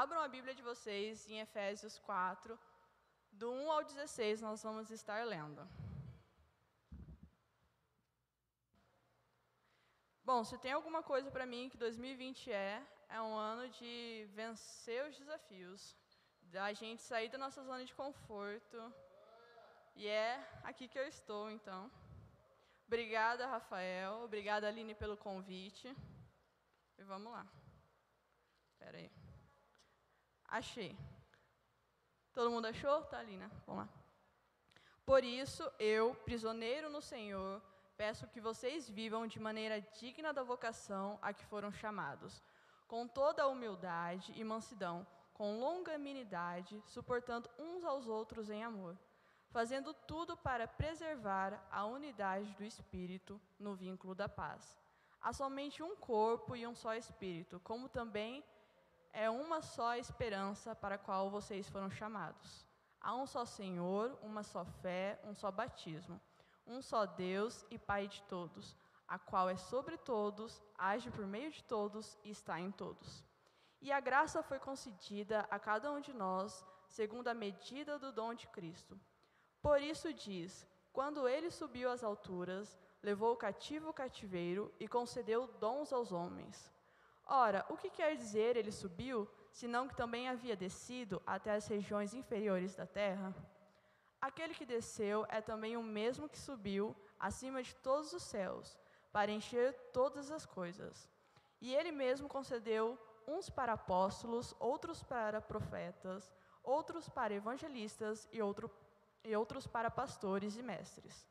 Abram a Bíblia de vocês em Efésios 4, do 1 ao 16, nós vamos estar lendo. Bom, se tem alguma coisa para mim que 2020 é, é um ano de vencer os desafios, da gente sair da nossa zona de conforto. E é aqui que eu estou, então. Obrigada, Rafael. Obrigada, Aline, pelo convite. E vamos lá. Espera aí. Achei. Todo mundo achou? Tá ali, né? Vamos lá. Por isso, eu, prisioneiro no Senhor, peço que vocês vivam de maneira digna da vocação a que foram chamados, com toda a humildade e mansidão, com longanimidade, suportando uns aos outros em amor, fazendo tudo para preservar a unidade do Espírito no vínculo da paz. Há somente um corpo e um só Espírito, como também é uma só esperança para a qual vocês foram chamados. Há um só Senhor, uma só fé, um só batismo, um só Deus e Pai de todos, a qual é sobre todos, age por meio de todos e está em todos. E a graça foi concedida a cada um de nós, segundo a medida do dom de Cristo. Por isso diz: quando ele subiu às alturas, levou o cativo o cativeiro e concedeu dons aos homens. Ora, o que quer dizer ele subiu, senão que também havia descido até as regiões inferiores da terra? Aquele que desceu é também o mesmo que subiu acima de todos os céus, para encher todas as coisas. E ele mesmo concedeu uns para apóstolos, outros para profetas, outros para evangelistas e, outro, e outros para pastores e mestres,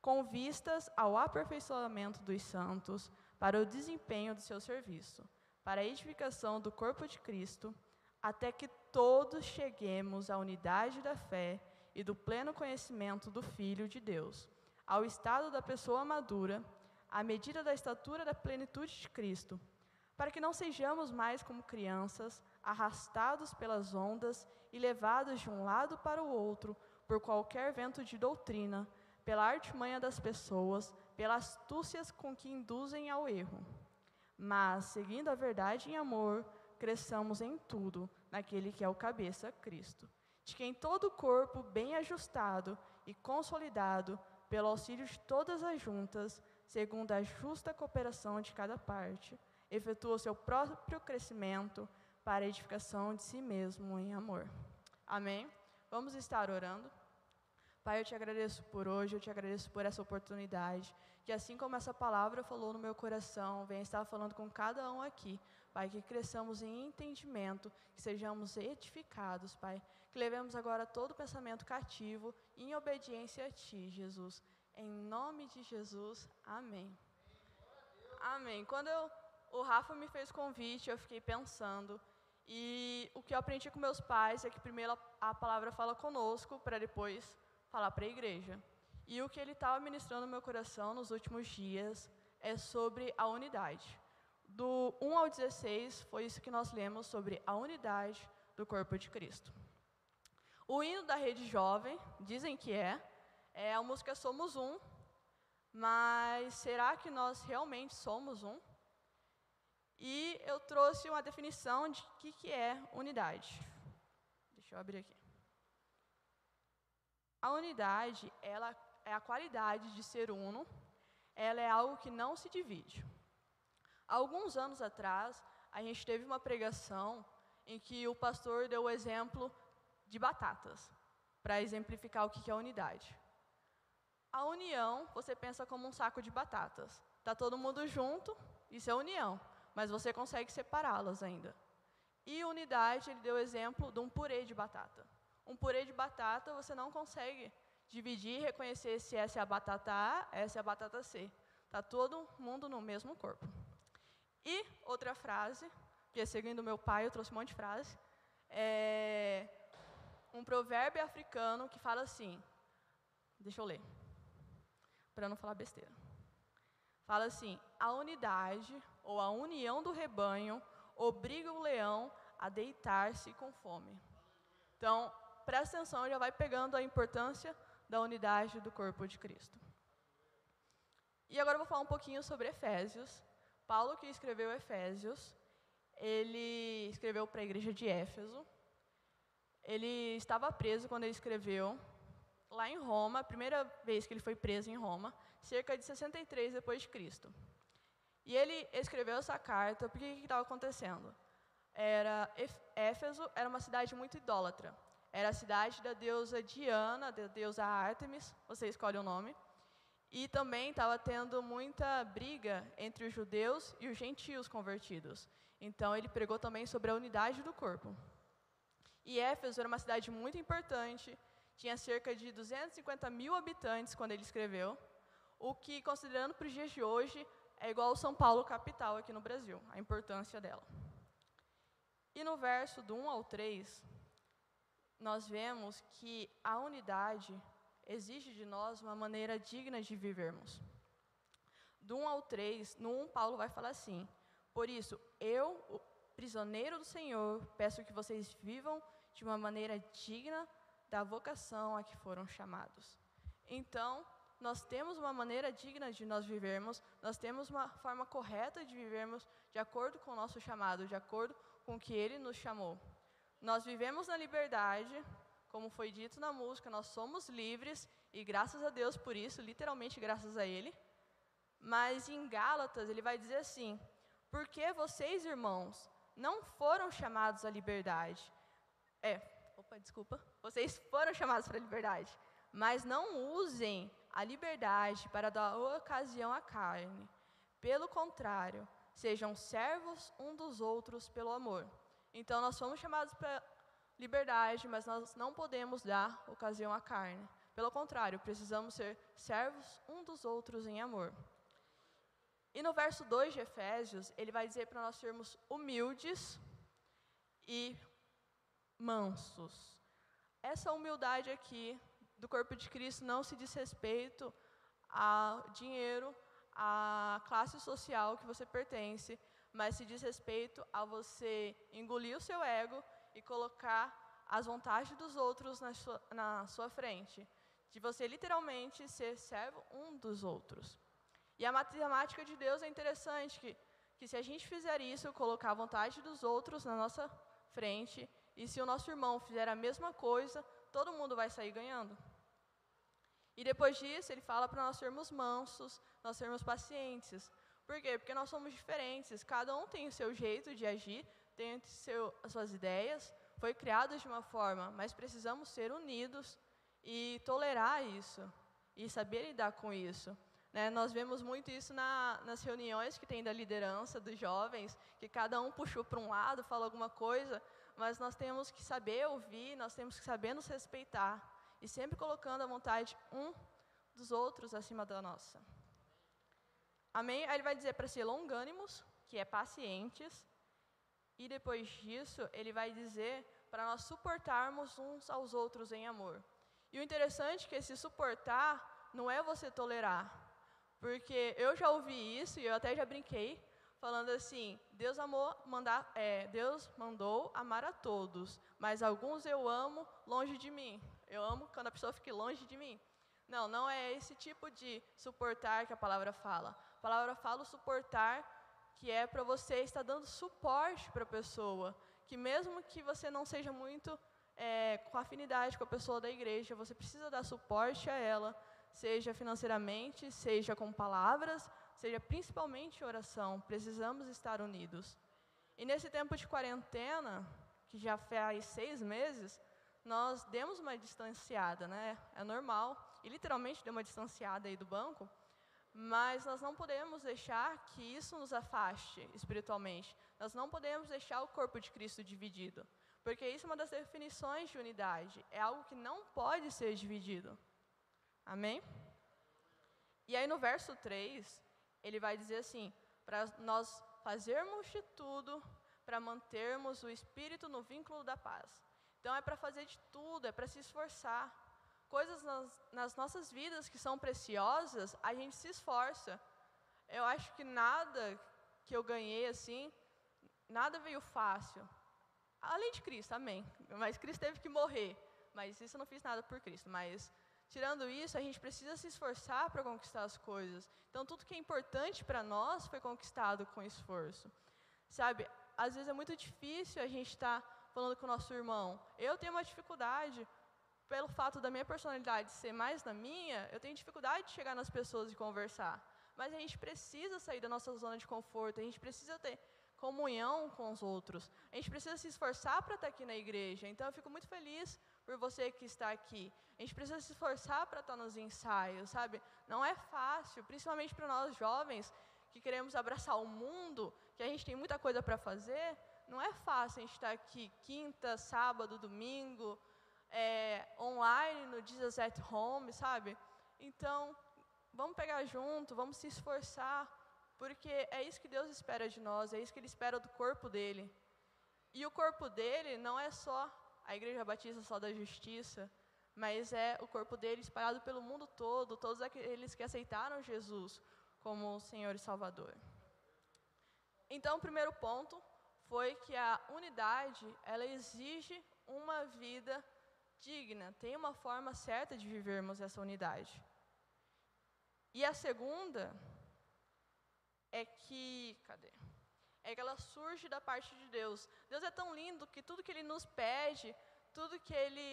com vistas ao aperfeiçoamento dos santos, para o desempenho do seu serviço para a edificação do corpo de Cristo, até que todos cheguemos à unidade da fé e do pleno conhecimento do Filho de Deus, ao estado da pessoa madura, à medida da estatura da plenitude de Cristo, para que não sejamos mais como crianças, arrastados pelas ondas e levados de um lado para o outro por qualquer vento de doutrina, pela artimanha das pessoas, pelas astúcias com que induzem ao erro mas, seguindo a verdade em amor, cresçamos em tudo naquele que é o cabeça, Cristo, de quem todo o corpo, bem ajustado e consolidado, pelo auxílio de todas as juntas, segundo a justa cooperação de cada parte, efetua o seu próprio crescimento para a edificação de si mesmo em amor. Amém? Vamos estar orando. Pai, eu te agradeço por hoje, eu te agradeço por essa oportunidade, que assim como essa palavra falou no meu coração, venha estar falando com cada um aqui, Pai, que cresçamos em entendimento, que sejamos edificados, Pai, que levemos agora todo pensamento cativo em obediência a Ti, Jesus. Em nome de Jesus, amém. Amém. Quando eu, o Rafa me fez convite, eu fiquei pensando, e o que eu aprendi com meus pais é que primeiro a palavra fala conosco, para depois falar para a igreja. E o que ele estava ministrando no meu coração nos últimos dias é sobre a unidade. Do 1 ao 16 foi isso que nós lemos sobre a unidade do corpo de Cristo. O hino da Rede Jovem, dizem que é, é a música Somos Um, mas será que nós realmente somos um? E eu trouxe uma definição de o que, que é unidade. Deixa eu abrir aqui. A unidade, ela é a qualidade de ser uno, ela é algo que não se divide. Alguns anos atrás, a gente teve uma pregação em que o pastor deu o exemplo de batatas, para exemplificar o que é unidade. A união, você pensa como um saco de batatas. Está todo mundo junto, isso é união, mas você consegue separá-las ainda. E unidade, ele deu o exemplo de um purê de batata. Um purê de batata você não consegue dividir e reconhecer se essa é a batata A, essa é a batata C. Está todo mundo no mesmo corpo. E outra frase, que seguindo meu pai, eu trouxe um monte de frase, é um provérbio africano que fala assim, deixa eu ler, para não falar besteira. Fala assim: a unidade ou a união do rebanho obriga o leão a deitar-se com fome. Então, presta atenção, já vai pegando a importância da unidade do corpo de Cristo. E agora eu vou falar um pouquinho sobre Efésios. Paulo que escreveu Efésios, ele escreveu para a igreja de Éfeso. Ele estava preso quando ele escreveu, lá em Roma, a primeira vez que ele foi preso em Roma, cerca de 63 depois de Cristo. E ele escreveu essa carta porque o que estava acontecendo? Era Éfeso era uma cidade muito idólatra. Era a cidade da deusa Diana, da deusa Ártemis, você escolhe o nome. E também estava tendo muita briga entre os judeus e os gentios convertidos. Então ele pregou também sobre a unidade do corpo. E Éfeso era uma cidade muito importante, tinha cerca de 250 mil habitantes quando ele escreveu, o que, considerando para os dias de hoje, é igual ao São Paulo capital aqui no Brasil, a importância dela. E no verso do 1 ao 3, nós vemos que a unidade exige de nós uma maneira digna de vivermos. Do 1 ao 3, no 1, Paulo vai falar assim: Por isso, eu, prisioneiro do Senhor, peço que vocês vivam de uma maneira digna da vocação a que foram chamados. Então, nós temos uma maneira digna de nós vivermos, nós temos uma forma correta de vivermos de acordo com o nosso chamado, de acordo com o que Ele nos chamou. Nós vivemos na liberdade, como foi dito na música, nós somos livres e graças a Deus por isso, literalmente graças a Ele. Mas em Gálatas ele vai dizer assim: Porque vocês, irmãos, não foram chamados à liberdade. É, opa, desculpa. Vocês foram chamados para a liberdade, mas não usem a liberdade para dar ocasião à carne. Pelo contrário, sejam servos um dos outros pelo amor. Então, nós fomos chamados para liberdade, mas nós não podemos dar ocasião à carne. Pelo contrário, precisamos ser servos um dos outros em amor. E no verso 2 de Efésios, ele vai dizer para nós sermos humildes e mansos. Essa humildade aqui do corpo de Cristo não se diz respeito a dinheiro, a classe social que você pertence, mas se diz respeito a você engolir o seu ego e colocar as vontades dos outros na sua, na sua frente. De você literalmente ser servo um dos outros. E a matemática de Deus é interessante, que, que se a gente fizer isso, colocar a vontade dos outros na nossa frente, e se o nosso irmão fizer a mesma coisa, todo mundo vai sair ganhando. E depois disso, ele fala para nós sermos mansos, nós sermos pacientes. Por quê? Porque nós somos diferentes, cada um tem o seu jeito de agir, tem seu, as suas ideias, foi criado de uma forma, mas precisamos ser unidos e tolerar isso, e saber lidar com isso. Né? Nós vemos muito isso na, nas reuniões que tem da liderança dos jovens, que cada um puxou para um lado, falou alguma coisa, mas nós temos que saber ouvir, nós temos que saber nos respeitar e sempre colocando a vontade um dos outros acima da nossa. Amém? Aí ele vai dizer para ser longânimos, que é pacientes, e depois disso ele vai dizer para nós suportarmos uns aos outros em amor. E o interessante é que esse suportar não é você tolerar, porque eu já ouvi isso e eu até já brinquei falando assim: Deus amou mandar, é, Deus mandou amar a todos, mas alguns eu amo longe de mim. Eu amo quando a pessoa fique longe de mim. Não, não é esse tipo de suportar que a palavra fala. Palavra fala suportar que é para você estar dando suporte para a pessoa, que mesmo que você não seja muito é, com afinidade com a pessoa da igreja, você precisa dar suporte a ela, seja financeiramente, seja com palavras, seja principalmente oração. Precisamos estar unidos. E nesse tempo de quarentena, que já faz seis meses, nós demos uma distanciada, né? É normal, e literalmente deu uma distanciada aí do banco, mas nós não podemos deixar que isso nos afaste espiritualmente. Nós não podemos deixar o corpo de Cristo dividido, porque isso é uma das definições de unidade, é algo que não pode ser dividido. Amém? E aí no verso 3, ele vai dizer assim: para nós fazermos de tudo para mantermos o espírito no vínculo da paz. Então é para fazer de tudo, é para se esforçar. Coisas nas, nas, nossas vidas que são preciosas, a gente se esforça. Eu acho que nada que eu ganhei assim, nada veio fácil. Além de Cristo, amém. Mas Cristo teve que morrer. Mas isso eu não fiz nada por Cristo. Mas tirando isso, a gente precisa se esforçar para conquistar as coisas. Então tudo que é importante para nós foi conquistado com esforço. Sabe, às vezes é muito difícil a gente estar tá falando com o nosso irmão. Eu tenho uma dificuldade, pelo fato da minha personalidade ser mais na minha, eu tenho dificuldade de chegar nas pessoas e conversar. Mas a gente precisa sair da nossa zona de conforto, a gente precisa ter comunhão com os outros. A gente precisa se esforçar para estar aqui na igreja. Então eu fico muito feliz por você que está aqui. A gente precisa se esforçar para estar nos ensaios, sabe? Não é fácil, principalmente para nós jovens que queremos abraçar o mundo, que a gente tem muita coisa para fazer. Não é fácil a gente estar aqui quinta, sábado, domingo, é, online no Jesus at Home, sabe? Então, vamos pegar junto, vamos se esforçar, porque é isso que Deus espera de nós, é isso que Ele espera do corpo dele. E o corpo dele não é só a Igreja Batista só da Justiça, mas é o corpo dele espalhado pelo mundo todo, todos aqueles que aceitaram Jesus como Senhor e Salvador. Então, o primeiro ponto foi que a unidade, ela exige uma vida digna, tem uma forma certa de vivermos essa unidade. E a segunda é que, cadê? É que ela surge da parte de Deus. Deus é tão lindo que tudo que ele nos pede, tudo que ele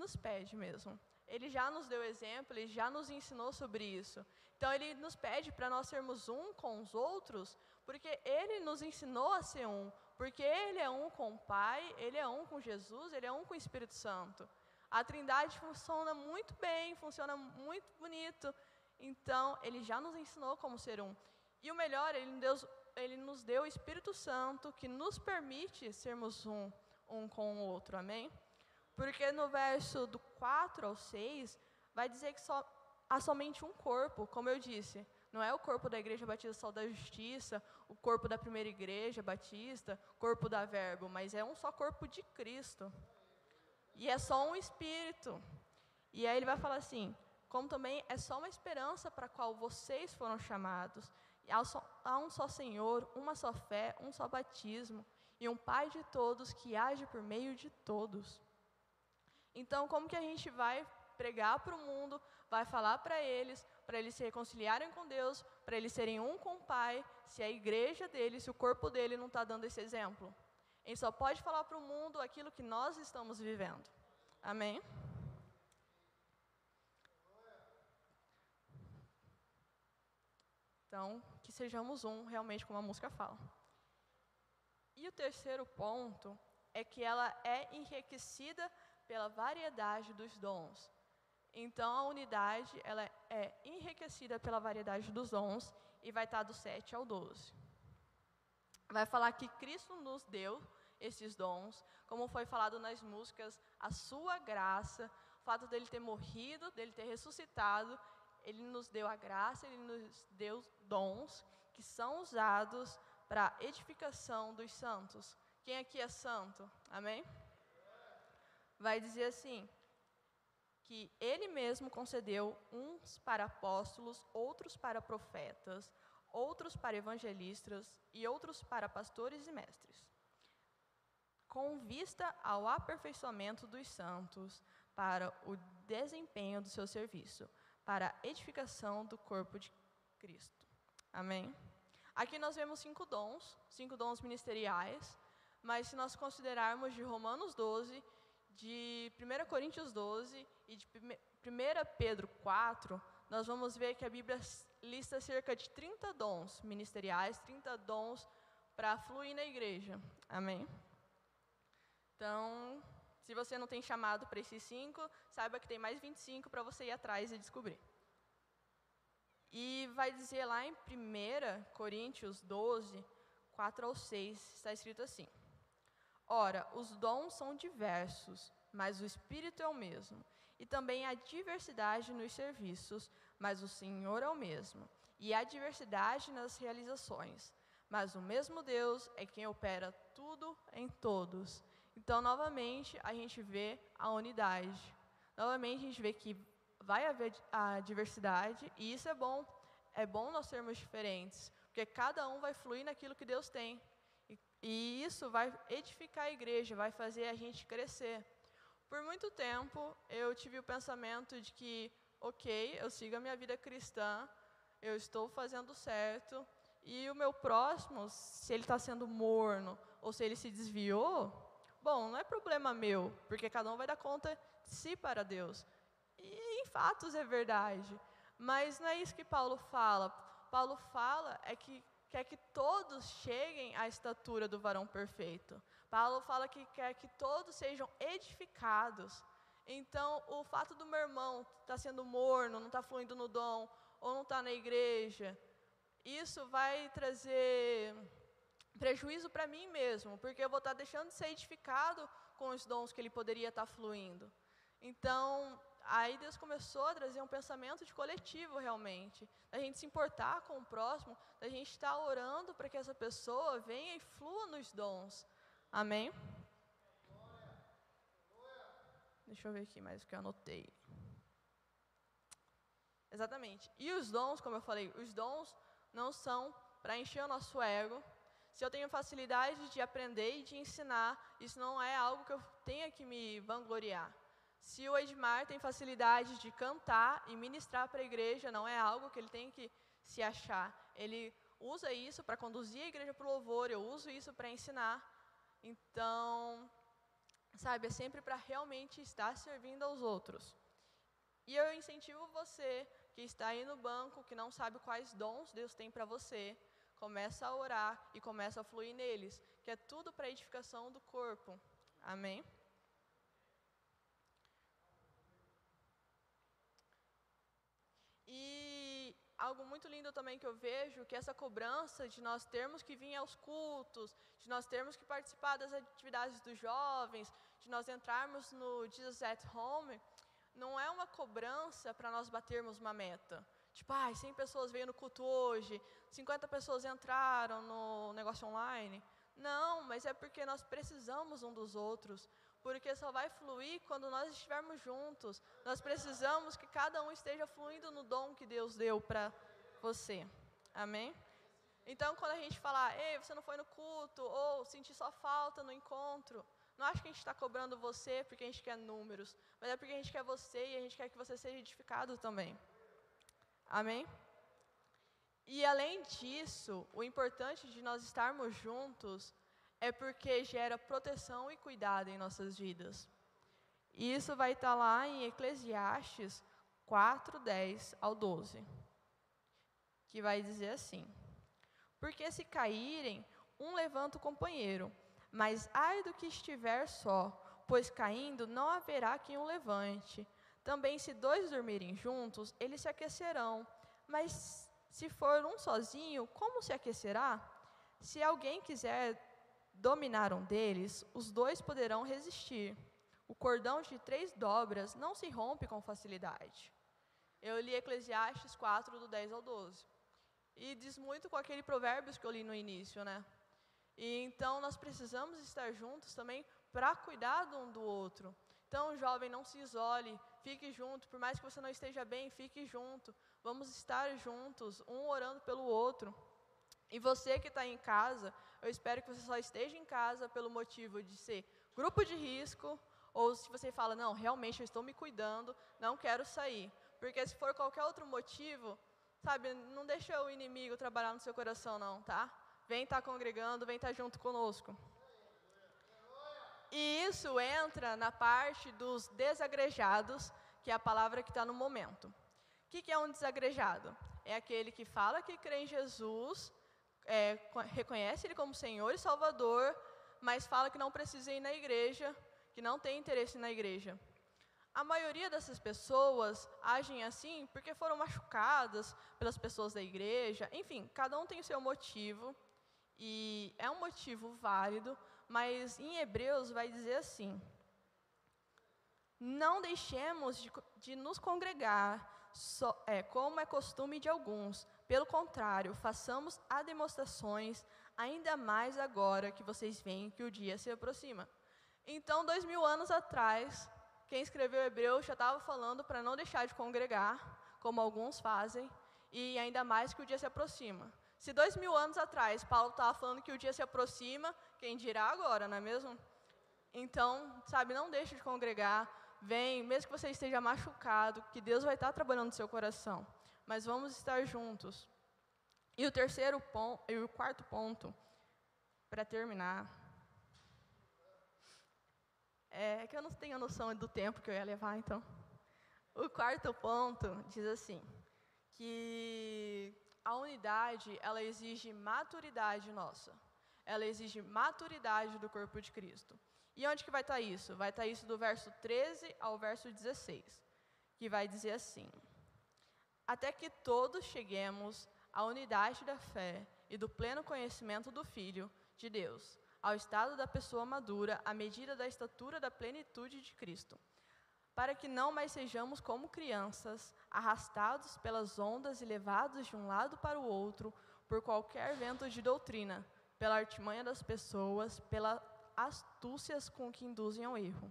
nos pede mesmo. Ele já nos deu exemplo, ele já nos ensinou sobre isso. Então ele nos pede para nós sermos um com os outros, porque ele nos ensinou a ser um, porque ele é um com o Pai, ele é um com Jesus, ele é um com o Espírito Santo. A Trindade funciona muito bem, funciona muito bonito. Então, ele já nos ensinou como ser um. E o melhor, ele, Deus, ele nos deu o Espírito Santo que nos permite sermos um, um com o outro. Amém? Porque no verso do 4 ao 6, vai dizer que só, há somente um corpo, como eu disse. Não é o corpo da Igreja Batista Sol da Justiça, o corpo da primeira igreja batista, corpo da Verbo, mas é um só corpo de Cristo. E é só um espírito. E aí ele vai falar assim: como também é só uma esperança para a qual vocês foram chamados. Há um só Senhor, uma só fé, um só batismo, e um Pai de todos que age por meio de todos. Então, como que a gente vai pregar para o mundo, vai falar para eles, para eles se reconciliarem com Deus, para eles serem um com o Pai, se a igreja dele, se o corpo dele não está dando esse exemplo? Gente só pode falar para o mundo aquilo que nós estamos vivendo. Amém? Então, que sejamos um, realmente, como a música fala. E o terceiro ponto é que ela é enriquecida pela variedade dos dons. Então, a unidade ela é enriquecida pela variedade dos dons e vai estar do 7 ao 12. Vai falar que Cristo nos deu esses dons, como foi falado nas músicas, a sua graça, o fato dele ter morrido, dele ter ressuscitado ele nos deu a graça, ele nos deu dons que são usados para edificação dos santos. Quem aqui é santo? Amém? Vai dizer assim: que ele mesmo concedeu uns para apóstolos, outros para profetas, outros para evangelistas e outros para pastores e mestres, com vista ao aperfeiçoamento dos santos, para o desempenho do seu serviço, para a edificação do corpo de Cristo. Amém? Aqui nós vemos cinco dons, cinco dons ministeriais, mas se nós considerarmos de Romanos 12, de 1 Coríntios 12 e de 1 Pedro 4, nós vamos ver que a Bíblia lista cerca de 30 dons ministeriais, 30 dons para fluir na igreja. Amém? Então, se você não tem chamado para esses cinco, saiba que tem mais 25 para você ir atrás e descobrir. E vai dizer lá em 1 Coríntios 12, 4 ao 6, está escrito assim: Ora, os dons são diversos, mas o Espírito é o mesmo. E também há diversidade nos serviços, mas o Senhor é o mesmo. E há diversidade nas realizações, mas o mesmo Deus é quem opera tudo em todos. Então, novamente, a gente vê a unidade. Novamente, a gente vê que vai haver a diversidade, e isso é bom. É bom nós sermos diferentes, porque cada um vai fluir naquilo que Deus tem. E, e isso vai edificar a igreja, vai fazer a gente crescer. Por muito tempo, eu tive o pensamento de que, ok, eu sigo a minha vida cristã, eu estou fazendo certo, e o meu próximo, se ele está sendo morno ou se ele se desviou, bom, não é problema meu, porque cada um vai dar conta de si para Deus. E em fatos é verdade, mas não é isso que Paulo fala. Paulo fala é que quer que todos cheguem à estatura do varão perfeito. Paulo fala que quer que todos sejam edificados. Então, o fato do meu irmão estar tá sendo morno, não estar tá fluindo no dom, ou não estar tá na igreja, isso vai trazer prejuízo para mim mesmo, porque eu vou estar deixando de ser edificado com os dons que ele poderia estar fluindo. Então, aí Deus começou a trazer um pensamento de coletivo realmente, da gente se importar com o próximo, da gente estar orando para que essa pessoa venha e flua nos dons. Amém? Deixa eu ver aqui mais o que eu anotei. Exatamente. E os dons, como eu falei, os dons não são para encher o nosso ego. Se eu tenho facilidade de aprender e de ensinar, isso não é algo que eu tenha que me vangloriar. Se o Edmar tem facilidade de cantar e ministrar para a igreja, não é algo que ele tem que se achar. Ele usa isso para conduzir a igreja para o louvor, eu uso isso para ensinar. Então, sabe, é sempre para realmente estar servindo aos outros. E eu incentivo você que está aí no banco, que não sabe quais dons Deus tem para você, começa a orar e começa a fluir neles, que é tudo para edificação do corpo. Amém? E algo muito lindo também que eu vejo, que essa cobrança de nós termos que vir aos cultos, de nós termos que participar das atividades dos jovens, de nós entrarmos no Jesus at Home, não é uma cobrança para nós batermos uma meta. Tipo, ah, 100 pessoas veio no culto hoje, 50 pessoas entraram no negócio online. Não, mas é porque nós precisamos um dos outros porque só vai fluir quando nós estivermos juntos. Nós precisamos que cada um esteja fluindo no dom que Deus deu para você. Amém? Então, quando a gente falar, ei, você não foi no culto, ou sentir só falta no encontro, não acho que a gente está cobrando você porque a gente quer números, mas é porque a gente quer você e a gente quer que você seja edificado também. Amém? E além disso, o importante de nós estarmos juntos é porque gera proteção e cuidado em nossas vidas. E isso vai estar lá em Eclesiastes 4, 10 ao 12, que vai dizer assim: Porque se caírem, um levanta o companheiro, mas ai do que estiver só, pois caindo não haverá quem o levante. Também, se dois dormirem juntos, eles se aquecerão, mas se for um sozinho, como se aquecerá? Se alguém quiser dominar um deles, os dois poderão resistir. O cordão de três dobras não se rompe com facilidade. Eu li Eclesiastes 4, do 10 ao 12. E diz muito com aquele provérbios que eu li no início, né? E então nós precisamos estar juntos também para cuidar um do outro. Então, jovem, não se isole, fique junto, por mais que você não esteja bem, fique junto. Vamos estar juntos, um orando pelo outro. E você que está em casa, eu espero que você só esteja em casa pelo motivo de ser grupo de risco, ou se você fala, não, realmente eu estou me cuidando, não quero sair. Porque se for qualquer outro motivo, sabe, não deixa o inimigo trabalhar no seu coração, não, tá? Vem estar tá congregando, vem estar tá junto conosco. E isso entra na parte dos desagrejados, que é a palavra que está no momento. O que, que é um desagrejado? É aquele que fala que crê em Jesus, é, reconhece Ele como Senhor e Salvador, mas fala que não precisa ir na igreja, que não tem interesse na igreja. A maioria dessas pessoas agem assim porque foram machucadas pelas pessoas da igreja. Enfim, cada um tem o seu motivo e é um motivo válido, mas em Hebreus vai dizer assim: Não deixemos de, de nos congregar, so, é, como é costume de alguns, pelo contrário, façamos a demonstrações, ainda mais agora que vocês veem que o dia se aproxima. Então, dois mil anos atrás, quem escreveu Hebreu já estava falando para não deixar de congregar, como alguns fazem, e ainda mais que o dia se aproxima. Se dois mil anos atrás Paulo estava falando que o dia se aproxima, quem dirá agora, não é mesmo? Então, sabe, não deixe de congregar, vem, mesmo que você esteja machucado, que Deus vai estar trabalhando no seu coração mas vamos estar juntos. E o terceiro ponto, e o quarto ponto, para terminar, é que eu não tenho noção do tempo que eu ia levar, então. O quarto ponto diz assim, que a unidade, ela exige maturidade nossa. Ela exige maturidade do corpo de Cristo. E onde que vai estar isso? Vai estar isso do verso 13 ao verso 16, que vai dizer assim: Até que todos cheguemos à unidade da fé e do pleno conhecimento do Filho de Deus, ao estado da pessoa madura, à medida da estatura da plenitude de Cristo, para que não mais sejamos como crianças, arrastados pelas ondas e levados de um lado para o outro por qualquer vento de doutrina, pela artimanha das pessoas, pela astúcias com que induzem ao erro.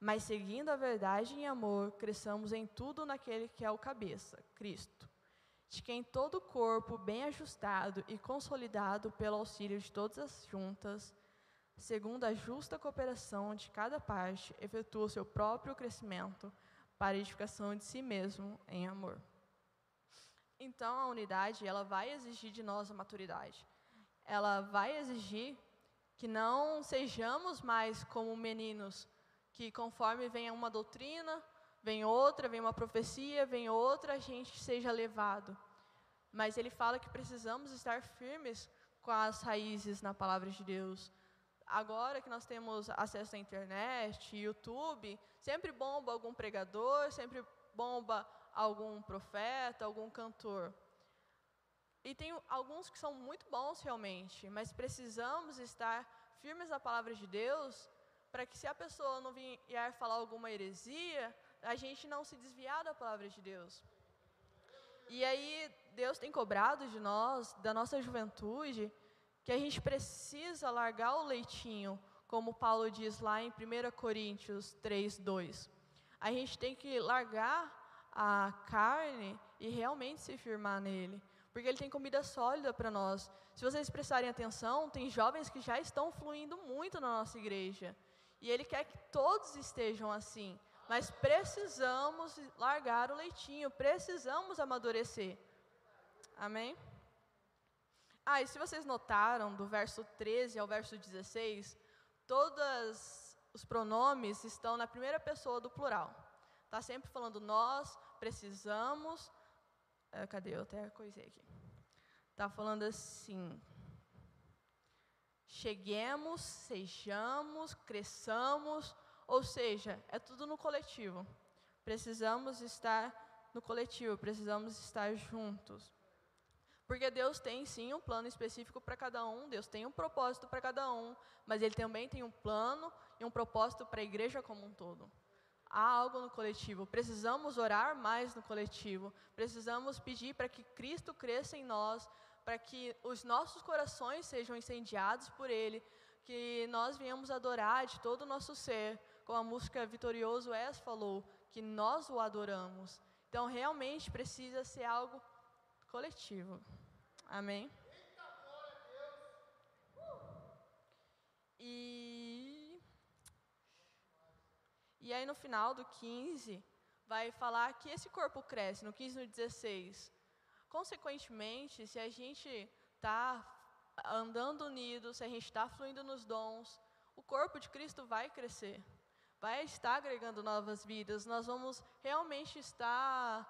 Mas seguindo a verdade em amor, cresçamos em tudo naquele que é o cabeça, Cristo, de quem todo o corpo, bem ajustado e consolidado pelo auxílio de todas as juntas, segundo a justa cooperação de cada parte, efetua o seu próprio crescimento para a edificação de si mesmo em amor. Então, a unidade, ela vai exigir de nós a maturidade. Ela vai exigir que não sejamos mais como meninos que conforme vem uma doutrina, vem outra, vem uma profecia, vem outra, a gente seja levado. Mas ele fala que precisamos estar firmes com as raízes na palavra de Deus. Agora que nós temos acesso à internet, YouTube, sempre bomba algum pregador, sempre bomba algum profeta, algum cantor. E tem alguns que são muito bons realmente, mas precisamos estar firmes na palavra de Deus, para que se a pessoa não vier falar alguma heresia, a gente não se desviar da palavra de Deus. E aí Deus tem cobrado de nós, da nossa juventude, que a gente precisa largar o leitinho, como Paulo diz lá em 1 Coríntios 3, 2. A gente tem que largar a carne e realmente se firmar nele porque ele tem comida sólida para nós. Se vocês prestarem atenção, tem jovens que já estão fluindo muito na nossa igreja. E ele quer que todos estejam assim. Mas precisamos largar o leitinho, precisamos amadurecer. Amém? Ah, e se vocês notaram, do verso 13 ao verso 16, todos os pronomes estão na primeira pessoa do plural. Está sempre falando nós, precisamos. É, cadê? Eu até coisei aqui. Está falando assim: cheguemos, sejamos, cresçamos, ou seja, é tudo no coletivo. Precisamos estar no coletivo, precisamos estar juntos. Porque Deus tem sim um plano específico para cada um, Deus tem um propósito para cada um, mas Ele também tem um plano e um propósito para a igreja como um todo. Há algo no coletivo, precisamos orar mais no coletivo, precisamos pedir para que Cristo cresça em nós, para que os nossos corações sejam incendiados por Ele, que nós venhamos adorar de todo o nosso ser, como a música Vitorioso Es falou, que nós o adoramos. Então, realmente precisa ser algo coletivo. Amém? E, e aí, no final do 15, vai falar que esse corpo cresce, no 15 e no 16 Consequentemente, se a gente está andando unido, se a gente está fluindo nos dons, o corpo de Cristo vai crescer, vai estar agregando novas vidas. Nós vamos realmente estar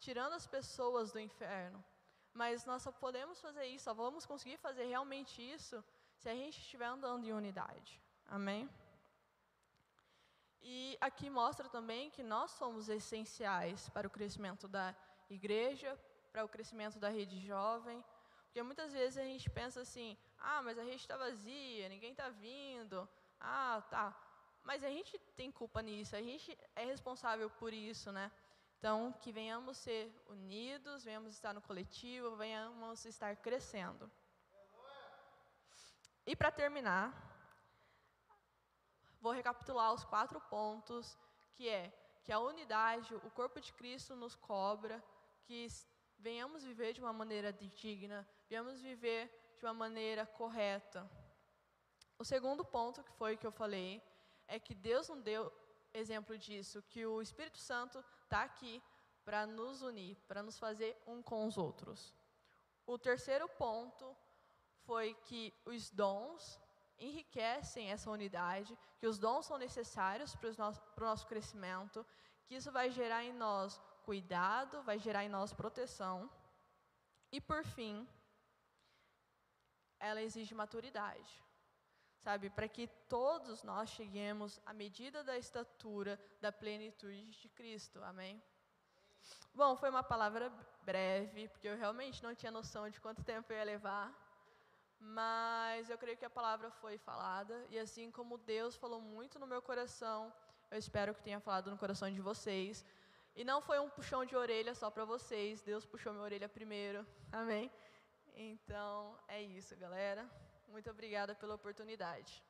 tirando as pessoas do inferno. Mas nós só podemos fazer isso, só vamos conseguir fazer realmente isso se a gente estiver andando em unidade. Amém? E aqui mostra também que nós somos essenciais para o crescimento da igreja, para o crescimento da rede jovem. Porque muitas vezes a gente pensa assim: ah, mas a rede está vazia, ninguém está vindo. Ah, tá. Mas a gente tem culpa nisso, a gente é responsável por isso, né? Então, que venhamos ser unidos, venhamos estar no coletivo, venhamos estar crescendo. E para terminar, vou recapitular os quatro pontos, que é que a unidade, o corpo de Cristo nos cobra, que venhamos viver de uma maneira digna, venhamos viver de uma maneira correta. O segundo ponto que foi que eu falei é que Deus não deu exemplo disso, que o Espírito Santo está aqui para nos unir, para nos fazer um com os outros. o terceiro ponto foi que os dons enriquecem essa unidade, que os dons são necessários para o nosso, nosso crescimento, que isso vai gerar em nós cuidado, vai gerar em nós proteção. E por fim, ela exige maturidade. Sabe, para que todos nós cheguemos à medida da estatura da plenitude de Cristo. Amém? Bom, foi uma palavra breve, porque eu realmente não tinha noção de quanto tempo eu ia levar. Mas eu creio que a palavra foi falada, e assim como Deus falou muito no meu coração, eu espero que tenha falado no coração de vocês. E não foi um puxão de orelha só para vocês, Deus puxou minha orelha primeiro. Amém? Então, é isso, galera. Muito obrigada pela oportunidade.